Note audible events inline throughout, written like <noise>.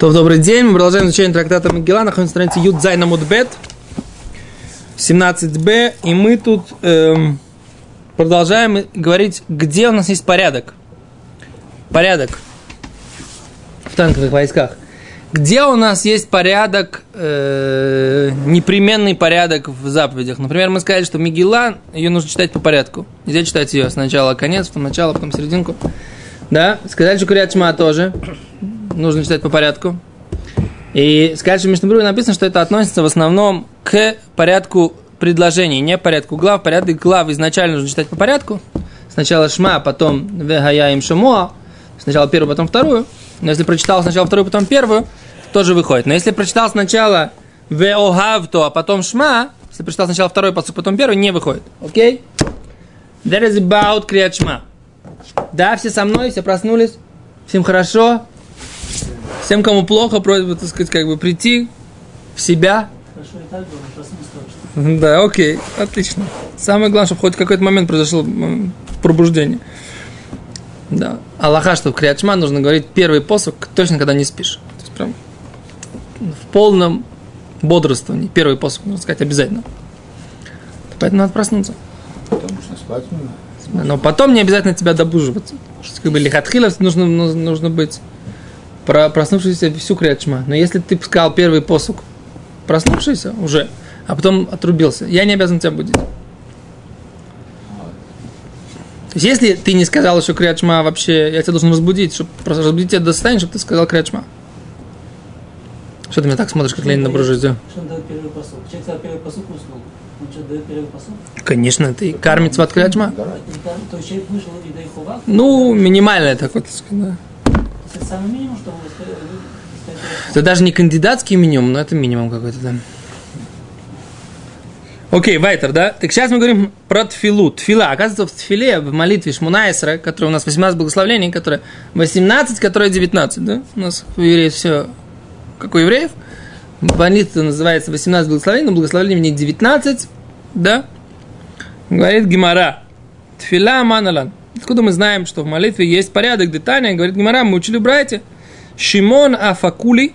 То добрый день. Мы продолжаем изучение трактата Магелла. Находимся на странице Юдзайна Мудбет, 17b. И мы тут эм, продолжаем говорить, где у нас есть порядок. Порядок в танковых войсках. Где у нас есть порядок, э, непременный порядок в заповедях? Например, мы сказали, что Мегила, ее нужно читать по порядку. Нельзя читать ее сначала конец, потом начало, потом серединку. Да? Сказали, что Курят тоже нужно читать по порядку. И сказать, что в Мишнабруре написано, что это относится в основном к порядку предложений, не порядку глав. Порядок глав изначально нужно читать по порядку. Сначала Шма, потом Вегая им Шамуа. Сначала первую, потом вторую. Но если прочитал сначала вторую, потом первую, тоже выходит. Но если прочитал сначала Веохавто, а потом Шма, если прочитал сначала второй, потом первый, не выходит. Окей? Okay? That is about Крiyat Шма. Да, все со мной, все проснулись, всем хорошо. Всем, кому плохо, просьба, так сказать, как бы прийти в себя. Да, окей, отлично. Самое главное, чтобы хоть в какой-то момент произошло пробуждение. Да. Аллаха, что в Криачма нужно говорить первый посох точно, когда не спишь. То есть прям в полном бодрствовании. Первый посох, нужно сказать, обязательно. Поэтому надо проснуться. Потому что спать нужно. Но потом не обязательно тебя добуживаться. Что, как бы лихатхилов нужно, нужно быть про проснувшийся всю крячма. Но если ты сказал первый посук, проснувшийся уже, а потом отрубился, я не обязан тебя будить. То есть, если ты не сказал еще крячма вообще, я тебя должен разбудить, чтобы просто разбудить тебя до состояния, чтобы ты сказал крячма. Что ты меня так смотришь, как Ленин на буржуазию? Что он дает первый посуд? Человек сказал первый посуд уснул. Он что, дает первый посуд? Конечно, ты кормит сват крячма. То есть человек вышел и дает хувак? Ну, минимальное так вот, да. Это самый минимум, что вы Это даже не кандидатский минимум, но это минимум какой-то, да. Окей, Вайтер, да? Так сейчас мы говорим про тфилу. Тфила. Оказывается, в тфиле, в молитве Шмунайсера, которая у нас 18 благословений, которая 18, которая 19, да? У нас у евреев все как у евреев. Молитва называется 18 благословений, но благословений в них 19, да? Говорит Гимара. Тфила маналан. Откуда мы знаем, что в молитве есть порядок, детальный? Говорит Гимара, мы учили братья. Шимон Афакули,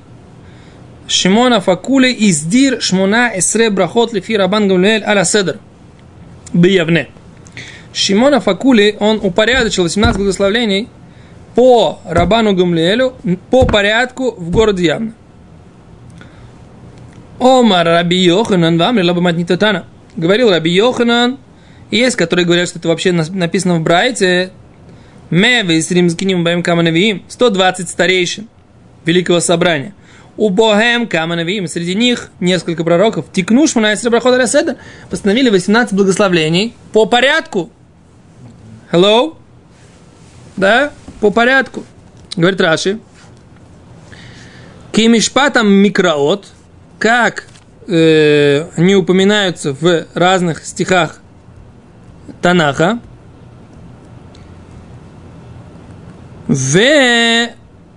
Шимон Афакули издир шмона эсре брахот лифи рабан гамлюэль аля седр. Биявне. Шимон Афакули, он упорядочил 18 благословлений по Рабану Гамлиэлю по порядку в городе Явно. Омар Раби Йоханан вам нитатана. Говорил Раби Йоханан, есть, которые говорят, что это вообще написано в Брайте. Меве с римским баем каманавиим. 120 старейшин Великого Собрания. У Богем каманавиим. Среди них несколько пророков. Тикнуш Манайсра Брахот Раседа. Постановили 18 благословлений по порядку. Hello? Да? По порядку. Говорит Раши. Кимишпатам микроот. Как э, они упоминаются в разных стихах Танаха. В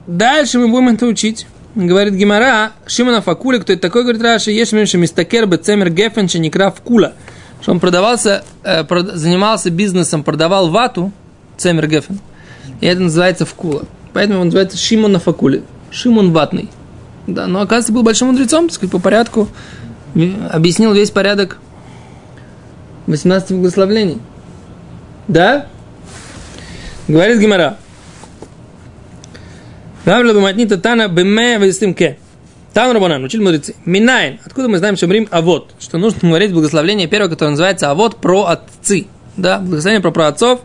дальше мы будем это учить. Говорит Гимара, Шимона Факули, кто это такой, говорит Раши, есть меньше мистакер бецемер гефен некрав кула. Что он продавался, э, занимался бизнесом, продавал вату, цемер гефен. И это называется вкула. Поэтому он называется Шимон Факули. Шимон ватный. Да, но оказывается был большим мудрецом, так сказать, по порядку. Объяснил весь порядок 18 благословлений. Да? Говорит Гимара. Равля баматнита тана беме вестимке. Там Рабанан, учили мудрецы. Минайн. Откуда мы знаем, что Рим Авод? Что нужно говорить благословление первое, которое называется Авод про отцы. Да, благословение про праотцов.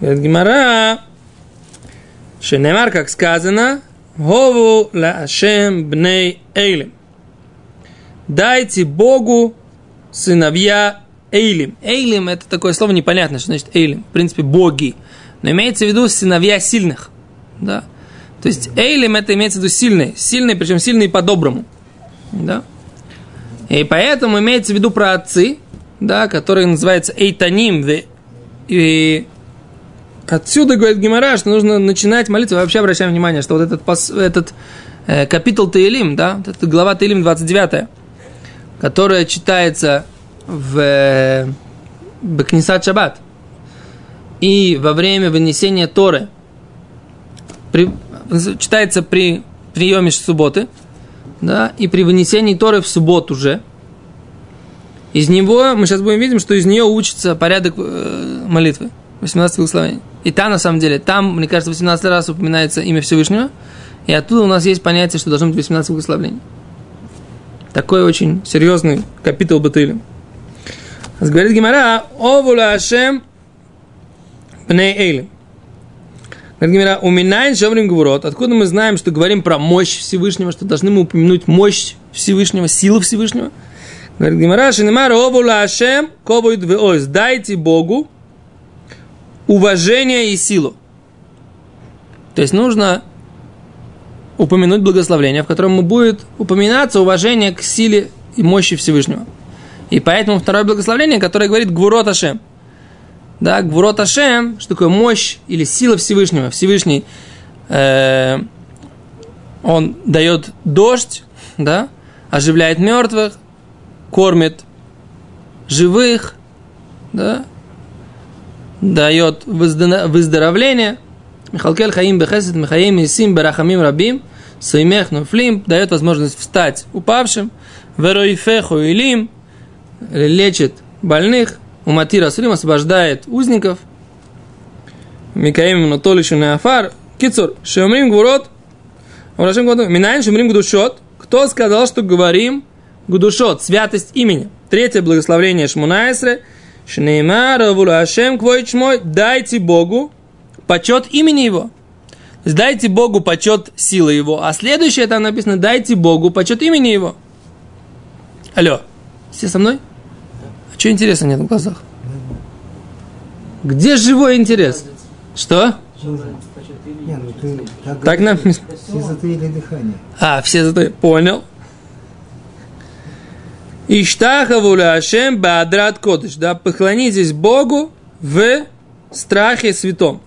Говорит Гимара. Шенемар, как сказано, Гову ла Ашем бней Эйлим. Дайте Богу сыновья Эйлим. Эйлим это такое слово непонятное, что значит Эйлим. В принципе, боги. Но имеется в виду сыновья сильных. Да. То есть Эйлим это имеется в виду сильный. Сильный, причем сильный по-доброму. Да. И поэтому имеется в виду про отцы, да, которые называются Эйтаним. И отсюда, говорит Гимара, что нужно начинать молиться. Вообще обращаем внимание, что вот этот, этот э, капитул Таилим, да, вот эта глава Таилим 29, которая читается в Бекнисат Шаббат и во время вынесения Торы при, читается при приеме субботы, да, и при вынесении Торы в субботу же, из него, мы сейчас будем видеть, что из нее учится порядок э, молитвы, 18 благословений. И там, на самом деле, там, мне кажется, 18 раз упоминается имя Всевышнего, и оттуда у нас есть понятие, что должно быть 18 благословений. Такой очень серьезный капитал Батылем. Говорит Гимара, овула Ашем пней эйлем. Говорит Гимара, уминайн шаврим гвурот. Откуда мы знаем, что говорим про мощь Всевышнего, что должны мы упомянуть мощь Всевышнего, силу Всевышнего? Говорит Гимара, шинемар овула Ашем ковуид веойс. Дайте Богу уважение и силу. То есть нужно упомянуть благословление, в котором будет упоминаться уважение к силе и мощи Всевышнего. И поэтому второе благословление, которое говорит Гвурот Ашем. Да, Гвурот Ашем, что такое мощь или сила Всевышнего. Всевышний, э, он дает дождь, да, оживляет мертвых, кормит живых, да, дает выздоровление. Михалкель Хаим Бехесет Михаим Исим Барахамим Рабим Саймех Нуфлим дает возможность встать упавшим. Вероифеху Илим лечит больных. Уматира Сулим освобождает узников. Микаим Нотолишу Неафар. Кицур, Шемрим Гурот. Минайн Шемрим Гдушот. Кто сказал, что говорим Гудушот, святость имени? Третье благословление Шмунаесре – Шнеймара Ашем мой, дайте Богу почет имени его. Дайте Богу почет силы его. А следующее там написано, дайте Богу почет имени его. Алло, все со мной? Что интереса нет в глазах? Где живой интерес? Что? Не, ну ты, так, так нам... Все затаили дыхание. А, все затаили. Понял. Иштахаву Ашем Баадрат Кодыш, да, поклонитесь Богу в страхе святом.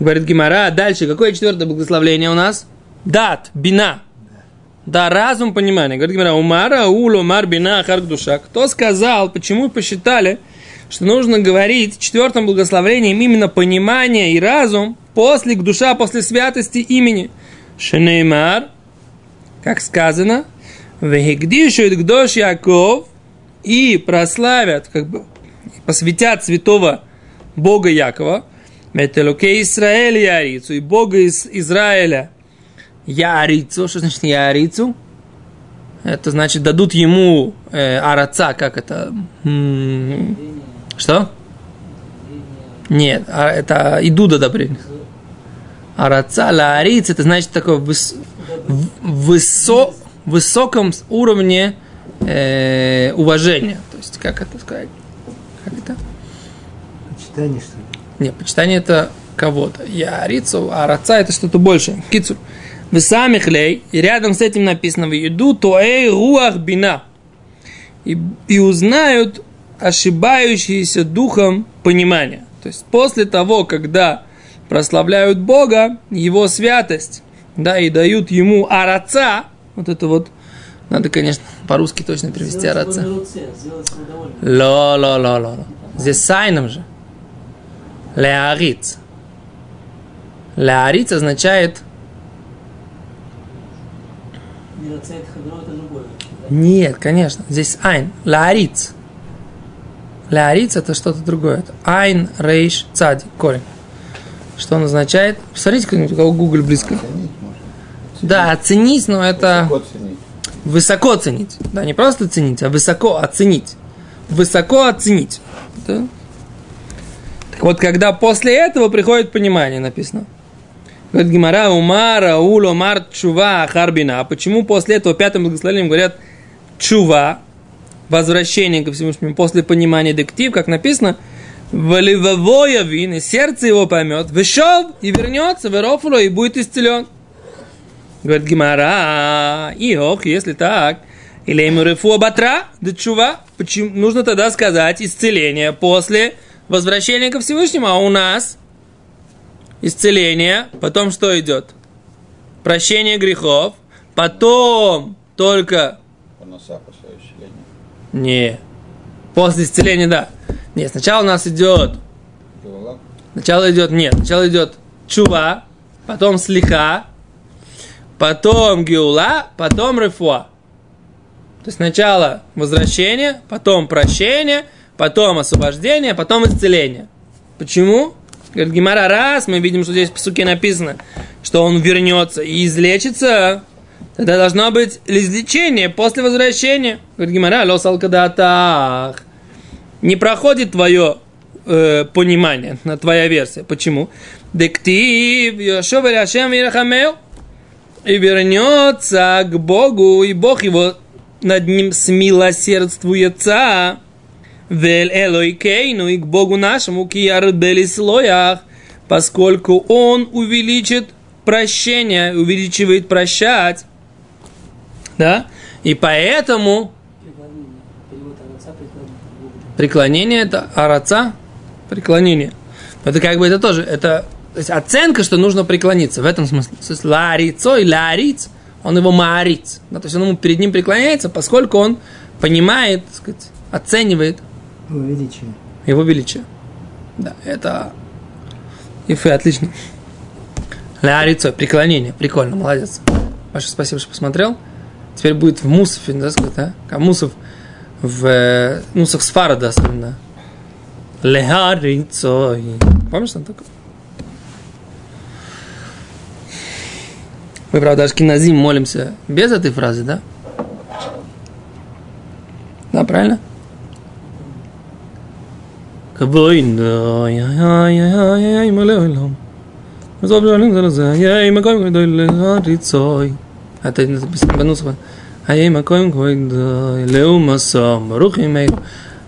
Говорит Гимара, дальше, какое четвертое благословление у нас? Дат, бина. Да, разум, понимание. Говорит Гимара, умара, уло, мар, бина, харк, душа. Кто сказал, почему посчитали, что нужно говорить четвертым благословением именно понимание и разум после душа, после святости имени? Шенеймар, как сказано, Вегдишут Гдош Яков и прославят, как бы посвятят святого Бога Якова, Метелуке Израиль Ярицу, и Бога из Израиля Ярицу. Что значит Ярицу? Это значит, дадут ему э, араца, как это? М-м- что? Нет, а, это идуда одобрение. Араца, лаариц, это значит такое выс, высо, высоком уровне э, уважения. То есть, как это сказать? Как это? Почитание, что ли? Нет, почитание это кого-то. Я арицу, а раца это что-то большее. Кицу. Вы сами хлей, и рядом с этим написано в еду тоэй руах бина. И, и узнают ошибающиеся духом понимания. То есть после того, когда прославляют Бога, Его святость, да, и дают Ему араца, вот это вот. Надо, конечно, по-русски точно перевести араца. Ло, ло, ло, ло. Здесь сайном же. Леариц. Леариц означает... Нет, конечно. Здесь айн. Леариц. Леариц это что-то другое. Это айн, рейш, цади, корень. Что он означает? Посмотрите, как у кого Google близко. Да, оценить, но это... Высоко ценить. Высоко ценить. Да, не просто ценить, а высоко оценить. Высоко оценить. Да? Так вот, когда после этого приходит понимание, написано. Говорит Гимара, Умара, Уло, Мар, Чува, Харбина. А почему после этого пятым благословением говорят Чува, возвращение ко Всевышнему после понимания дектив, как написано, Валивовоя вин, и сердце его поймет, вышел и вернется, верофуло, и будет исцелен. Говорит Гимара, и ох, если так, или ему рефу батра, да чува, почему нужно тогда сказать исцеление после возвращения ко Всевышнему, а у нас исцеление, потом что идет? Прощение грехов, потом только... Не. После исцеления, да. Нет, сначала у нас идет... Сначала идет, нет, сначала идет чува, потом слиха, потом геула, потом рефуа. То есть сначала возвращение, потом прощение, потом освобождение, потом исцеление. Почему? Говорит, Гимара, раз, мы видим, что здесь в суке написано, что он вернется и излечится, тогда должно быть излечение после возвращения. Говорит, Гимара, лос алкадатах. Не проходит твое э, понимание, на твоя версия. Почему? Дектив, Йошов. И вернется к Богу, и Бог его над ним смилосердствуется. Вель Элойкейну и к Богу нашему, киярбели слоях, поскольку Он увеличит прощение, увеличивает прощать. Да? И поэтому Преклонение. Это араца, преклонение. Это как бы это тоже, это то есть оценка, что нужно преклониться. В этом смысле. То есть ларицой, лариц, он его мариц. Да, то есть он ему перед ним преклоняется, поскольку он понимает, сказать, оценивает Его величие. его величие. Да, это Ифы, отлично. Лярицо, преклонение, прикольно, молодец. Большое спасибо, что посмотрел. Теперь будет в Мусофе, да, сказать, а? Как Мусов в э, Нусах Сфарада, особенно. Лярицо. Помнишь, там такое? Мы, правда, Ашкиназим молимся без этой фразы, да? Да, правильно? כבוין דוי, איי איי איי איי מלא עולם. עזוב שואלים זה לזה, איי מקום גדול להריצוי. אתה בנוסח, איי מקום גדול לאומסום, ברוך ימינו.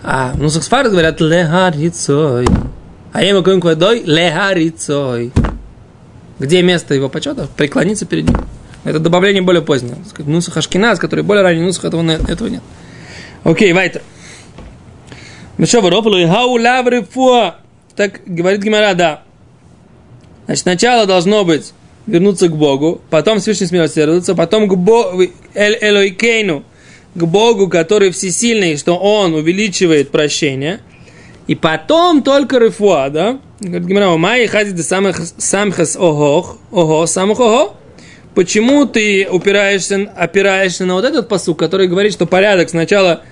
А, в Нусах Сфарад говорят лехарицой. А я макоим квадой лехарицой. Где место его почета? Преклониться перед ним. Это добавление более позднее. Так сказать, Нусах Ашкиназ, который более ранний Нусах, этого, не- этого нет. Окей, Вайтер. Так говорит Гимара, да. Значит, сначала должно быть вернуться к Богу, потом Всевышний смилосердиться, потом к Богу, эль Элойкейну, к Богу, который всесильный, что Он увеличивает прощение, и потом только рефуа, да? Говорит Гимара, май хадит самых самхас охох, ого, самых ого. Почему ты упираешься, опираешься на вот этот посук, который говорит, что порядок сначала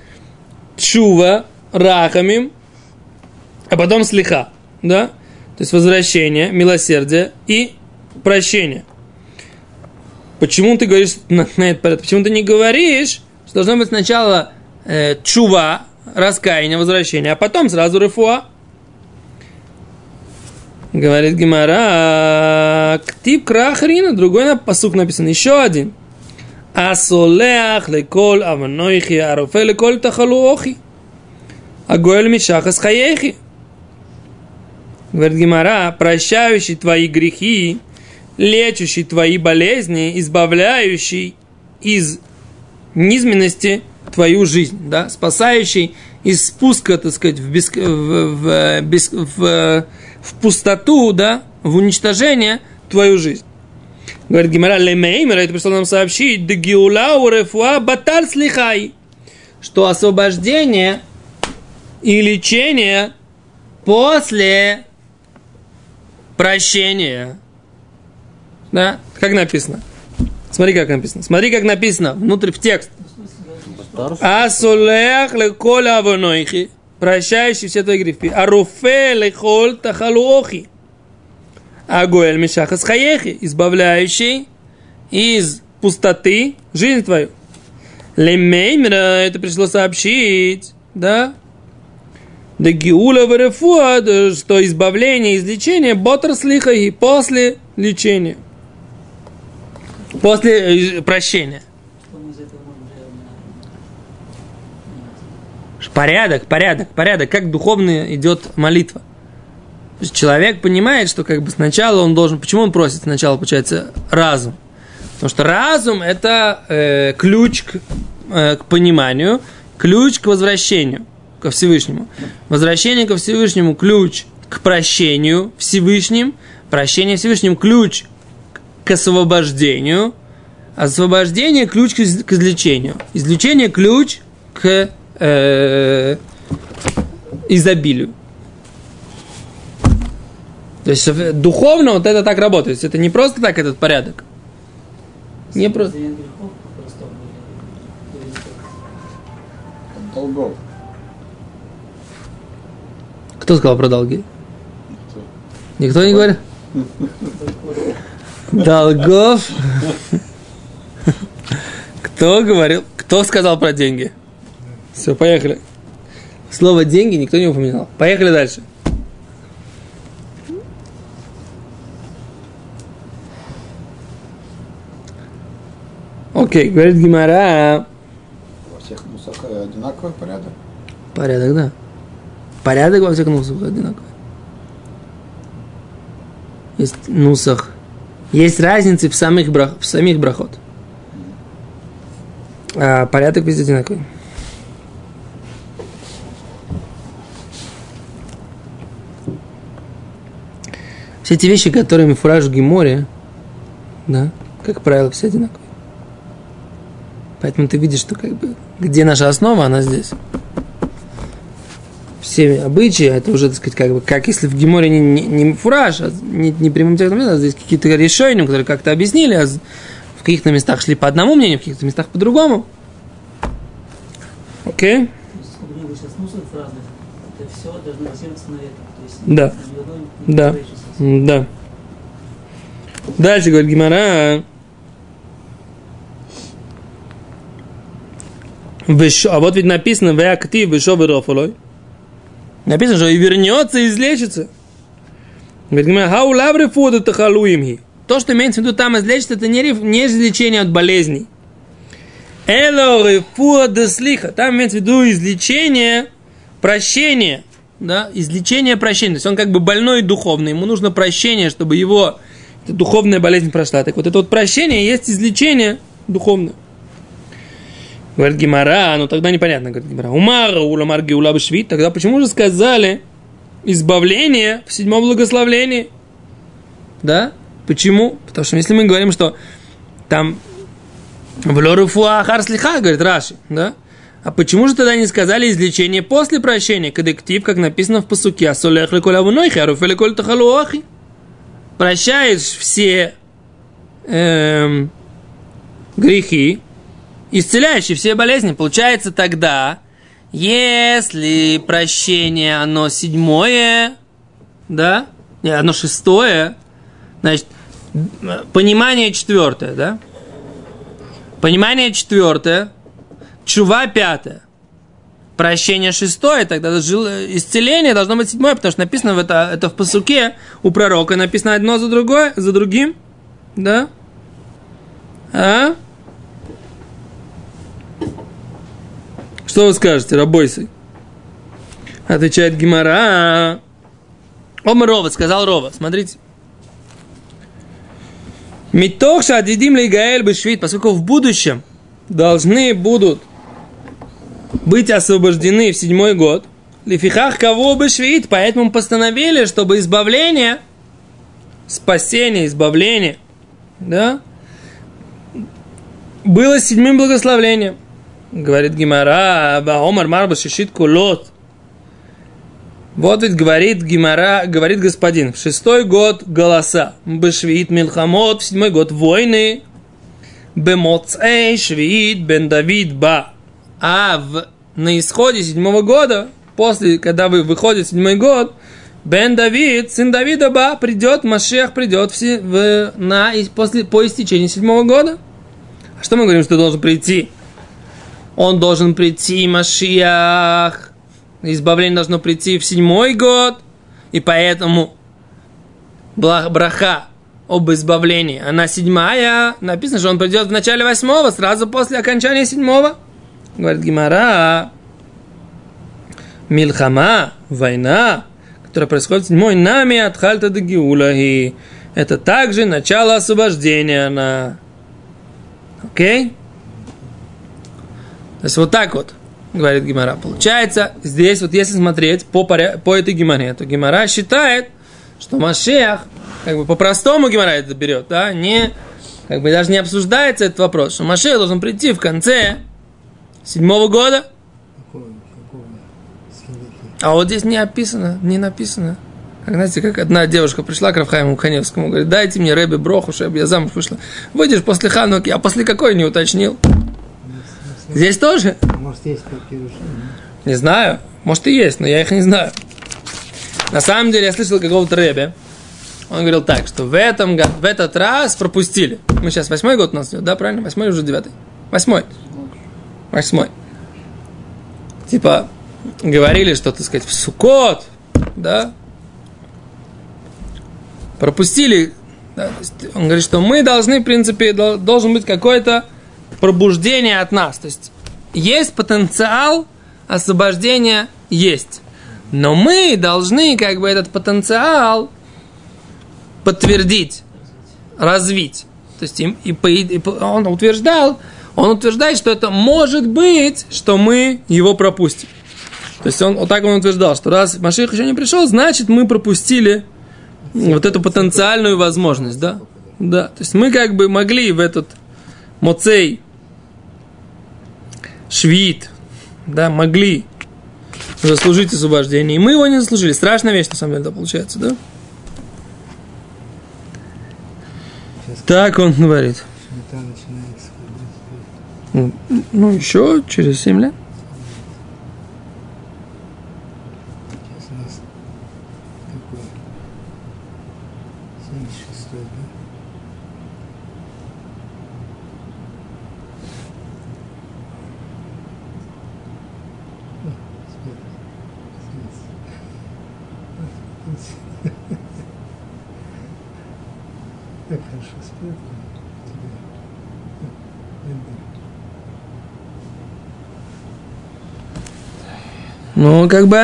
чува, рахамим, а потом слиха, да? То есть возвращение, милосердие и прощение. Почему ты говоришь на, на этот порядок? Почему ты не говоришь, что должно быть сначала э, чува, раскаяние, возвращение, а потом сразу рефуа? Говорит Гимара, ктип крахрина, другой на посук написан, еще один. Асолеах лекол аванойхи арофе лекол тахалуохи. Агоэль мишахас хаехи. Говорит Гимара, прощающий твои грехи, лечащий твои болезни, избавляющий из низменности твою жизнь, да, спасающий из спуска, так сказать, в, беск- в, в, в, в пустоту, да, в уничтожение твою жизнь. Говорит Гимара, лемеймера, это пришло нам сообщить, что освобождение и лечение после прощения. Да? Как написано? Смотри, как написано. Смотри, как написано внутрь в текст. Асулех леколь авонойхи. Прощающий все твои грехи. Аруфе леколь тахалуохи. Агуэль мишахас хаехи. Избавляющий из пустоты жизнь твою. Лемеймера, это пришло сообщить, да? Да гиула варефуа, что избавление, излечение, ботр слиха и после лечения. После э, прощения. Порядок, порядок, порядок. Как духовно идет молитва. Человек понимает, что как бы сначала он должен... Почему он просит сначала, получается, разум? Потому что разум – это э, ключ к, э, к пониманию, ключ к возвращению ко Всевышнему. Возвращение ко Всевышнему – ключ к прощению Всевышним. Прощение Всевышним – ключ к освобождению. Освобождение – ключ к, из- к излечению. Излечение – ключ к э, изобилию. То есть э, духовно вот это так работает. Это не просто так этот порядок. Не про- Разделение Кто сказал про долги? Никто. Никто не говорит? Долгов. Кто говорил? Кто сказал про деньги? Все, поехали. Слово деньги никто не упоминал. Поехали дальше. Окей, говорит Гимара. Во всех мусах э, одинаковый порядок. Порядок, да. Порядок во всех нусах одинаковый. Есть нусах. Есть разницы в самих, брах, в самих брахот. А порядок везде одинаковый. Все эти вещи, которые мы фураж в да, как правило, все одинаковые. Поэтому ты видишь, что как бы, где наша основа, она здесь все обычаи, это уже, так сказать, как бы, как если в Геморе не, не, не фураж, а не, не прямым текстом, а здесь какие-то решения, которые как-то объяснили, а в каких-то местах шли по одному мнению, в каких-то местах по другому. Окей? Есть, Да. Да. Да. Дальше говорит Гимара. А вот ведь написано в актив вешо берофолой. Написано, что и вернется, и излечится. Говорит хау лавры фуду тахалуимхи. То, что имеется в виду там излечится, это не, не излечение от болезней. Эло рефуа деслиха. Там имеется в виду излечение, прощение. Да, излечение, прощение. То есть он как бы больной духовный. Ему нужно прощение, чтобы его духовная болезнь прошла. Так вот это вот прощение есть излечение духовное. Говорит Гимара, ну тогда непонятно, говорит Гимара. Умара, уламар геула бешвит. Тогда почему же сказали избавление в седьмом благословлении? Да? Почему? Потому что если мы говорим, что там в лоруфуа слиха, говорит Раши, да? А почему же тогда не сказали излечение после прощения? Кадектив, как написано в посуке, асолех леколь авунойхи, аруфе леколь тахалуахи. Прощаешь все эм, грехи, исцеляющие все болезни. Получается тогда, если прощение, оно седьмое, да, не, оно шестое, значит, понимание четвертое, да? Понимание четвертое, чува пятое, прощение шестое, тогда исцеление должно быть седьмое, потому что написано в это, это в посуке у пророка, написано одно за другое, за другим, да? А? Что вы скажете, Рабойсы? Отвечает Гимара. Омар Рова, сказал Рова, смотрите. Митоша адидим лигаэль бешвит, поскольку в будущем должны будут быть освобождены в седьмой год. Лифихах кого бы швид, поэтому постановили, чтобы избавление, спасение, избавление, да, было седьмым благословлением. Говорит Гимара, Омар Марба шишит кулот. Вот ведь говорит Гимара, говорит господин, в шестой год голоса, бешвит милхамот, в седьмой год войны, бемоцей швид бен Давид ба. А в, на исходе седьмого года, после, когда вы выходите седьмой год, Бен Давид, сын Давида Ба, придет, Машех придет в, в- на, после, по истечении седьмого года. А что мы говорим, что должен прийти? Он должен прийти, Машиах. Избавление должно прийти в седьмой год. И поэтому браха об избавлении, она седьмая. Написано, что он придет в начале восьмого, сразу после окончания седьмого. Говорит Гимара. Мильхама, война, которая происходит в седьмой, нами от хальта до гиулахи. Это также начало освобождения на... Окей? То есть вот так вот, говорит Гимара. Получается, здесь вот если смотреть по, поря- по этой Гимаре, то Гимара считает, что Машех, как бы по-простому Гимара это берет, да, не, как бы даже не обсуждается этот вопрос, что Машех должен прийти в конце седьмого года, а вот здесь не описано, не написано, Как, знаете, как одна девушка пришла к Рафхайму Каневскому, говорит, дайте мне Рэбе Броху, чтобы я замуж вышла. Выйдешь после Хануки, а после какой не уточнил. Здесь тоже? Может, есть какие-то Не знаю. Может и есть, но я их не знаю. На самом деле я слышал какого-то Рэбе. Он говорил так, что в, этом, в этот раз пропустили. Мы сейчас восьмой год у нас идет, да, правильно? Восьмой уже девятый? Восьмой. Восьмой. Типа, говорили, что, так сказать, в Сукот, да, пропустили. да, он говорит, что мы должны, в принципе, дол- должен быть какое-то пробуждение от нас. То есть есть потенциал освобождения, есть. Но мы должны как бы этот потенциал подтвердить, развить. То есть и, и по- он утверждал, он утверждает, что это может быть, что мы его пропустим. То есть он вот так он утверждал, что раз Маших еще не пришел, значит мы пропустили вот эту потенциальную возможность, да? Да. То есть мы как бы могли в этот Моцей, Швид, да, могли заслужить освобождение. И мы его не заслужили. Страшная вещь, на самом деле, да, получается, да? Так он говорит. Ну, Ну, еще через 7 лет. Сейчас у нас какой? 76 да? О, свет. Свет. Как хорошо спят тебе. Ну, как бы,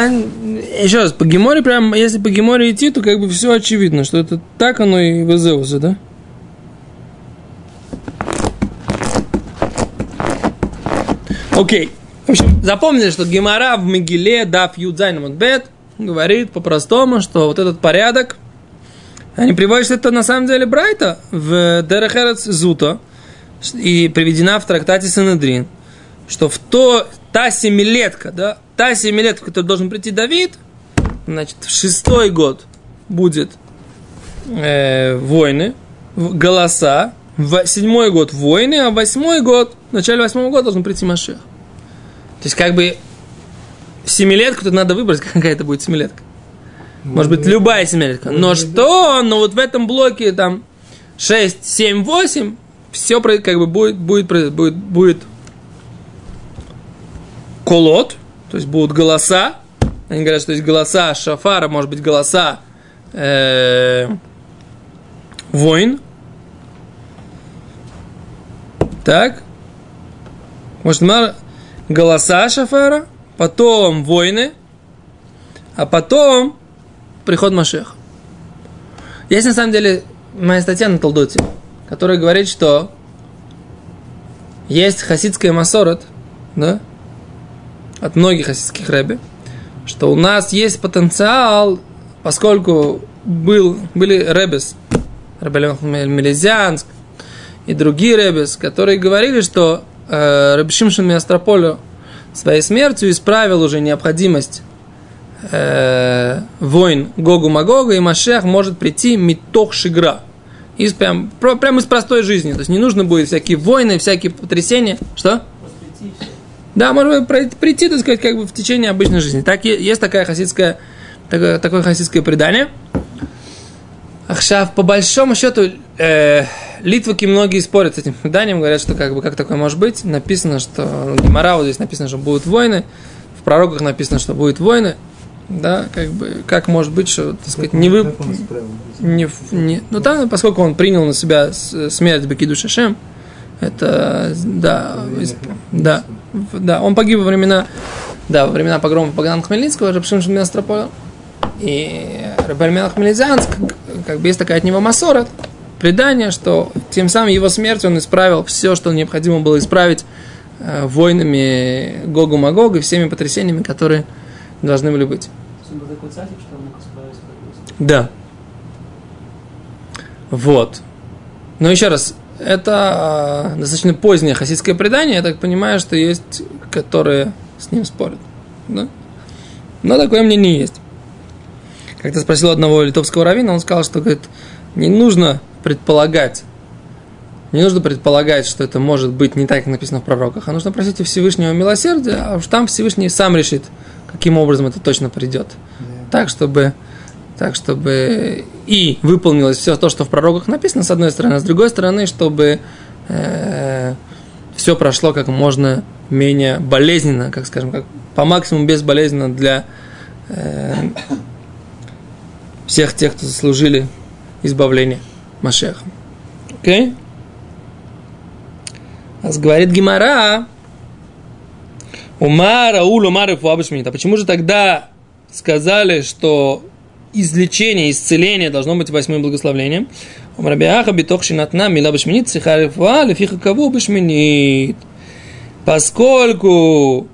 еще раз, по Геморе прям, если по Геморе идти, то как бы все очевидно, что это так оно и в Эзеусе, да? Окей. В общем, запомнили, что Гемора в Мегиле, Дав Юдзайн Бет, говорит по-простому, что вот этот порядок, они приводят, что это на самом деле Брайта в Дерехерец Зута, и приведена в трактате Санедрин, что в то, та семилетка, да, та семилетка, в которую должен прийти Давид, значит, в шестой год будет э, войны, голоса, в седьмой год войны, а восьмой год, в начале восьмого года должен прийти Машех. То есть, как бы, семилетку тут надо выбрать, <laughs> какая это будет семилетка. Может быть, любая семилетка. Но что, но вот в этом блоке там 6, 7, 8, все как бы будет, будет, будет, будет колот, то есть будут голоса. Они говорят, что есть голоса шафара, может быть, голоса э, войн. Так. Может, голоса шафара, потом войны, а потом приход Машеха. Есть на самом деле моя статья на Талдоте, которая говорит, что есть хасидская масорот, да, от многих хасидских рэби, что у нас есть потенциал, поскольку был, были рэбес, Рэбе Мелезианск и другие рэбес, которые говорили, что э, Рэбе Шимшин Миастрополю своей смертью исправил уже необходимость э, войн Гогу Магога, и Машех может прийти митох шигра. Из, прям, про- прям из простой жизни. То есть не нужно будет всякие войны, всякие потрясения. Что? Да, можно пройти- прийти, так сказать, как бы в течение обычной жизни. Так есть такая хасидская, такое, такое хасидское предание. Ахшав, по большому счету, э, литваки многие спорят с этим преданием, говорят, что как бы как такое может быть. Написано, что в Гемара вот здесь написано, что будут войны, в пророках написано, что будут войны. Да, как бы, как может быть, что, так сказать, не вы... Не, не, ну там, поскольку он принял на себя смерть Бекиду Шашем, это, да, да, да, он погиб во времена, да, во времена погрома Богдана Хмельницкого, Рабшим Шминастрополя, и Рабальмен Хмельницанск, как бы есть такая от него масорот, предание, что тем самым его смертью он исправил все, что необходимо было исправить э, войнами Гогу Магога и всеми потрясениями, которые должны были быть. Царь, что он мог справиться как Да. Вот. Но еще раз, это э, достаточно позднее хасидское предание, я так понимаю, что есть, которые с ним спорят. Да? Но такое мнение есть. Как-то спросил одного литовского раввина, он сказал, что, говорит, не нужно предполагать, не нужно предполагать, что это может быть не так, как написано в пророках, а нужно просить у Всевышнего милосердия, а уж там Всевышний сам решит, каким образом это точно придет. Так, чтобы, так, чтобы и выполнилось все то, что в пророках написано, с одной стороны, а с другой стороны, чтобы э, все прошло как можно менее болезненно, как скажем, как по максимуму безболезненно для э, всех тех, кто заслужили избавление Машехом. Окей? Okay? Говорит Гимара, Умара, Ул, Умара, Фуабашминит. А почему же тогда сказали, что излечение, исцеление должно быть восьмым благословлением? Умрабиаха битох шинатна мила башминит цихарифуа лефиха каву башминит. Поскольку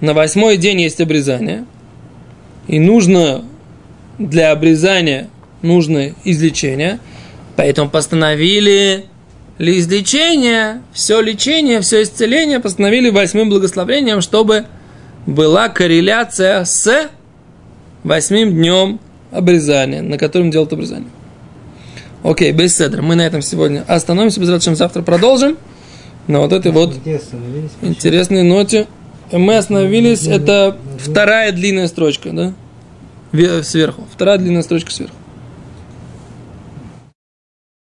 на восьмой день есть обрезание, и нужно для обрезания нужно излечение, поэтому постановили ли излечение, все лечение, все исцеление постановили восьмым благословением, чтобы была корреляция с восьмым днем обрезания, на котором делают обрезание. Окей, без седра. Мы на этом сегодня остановимся, без чем завтра продолжим. На вот этой вот интересной ноте. Мы остановились, это вторая длинная строчка, да? Сверху. Вторая длинная строчка сверху.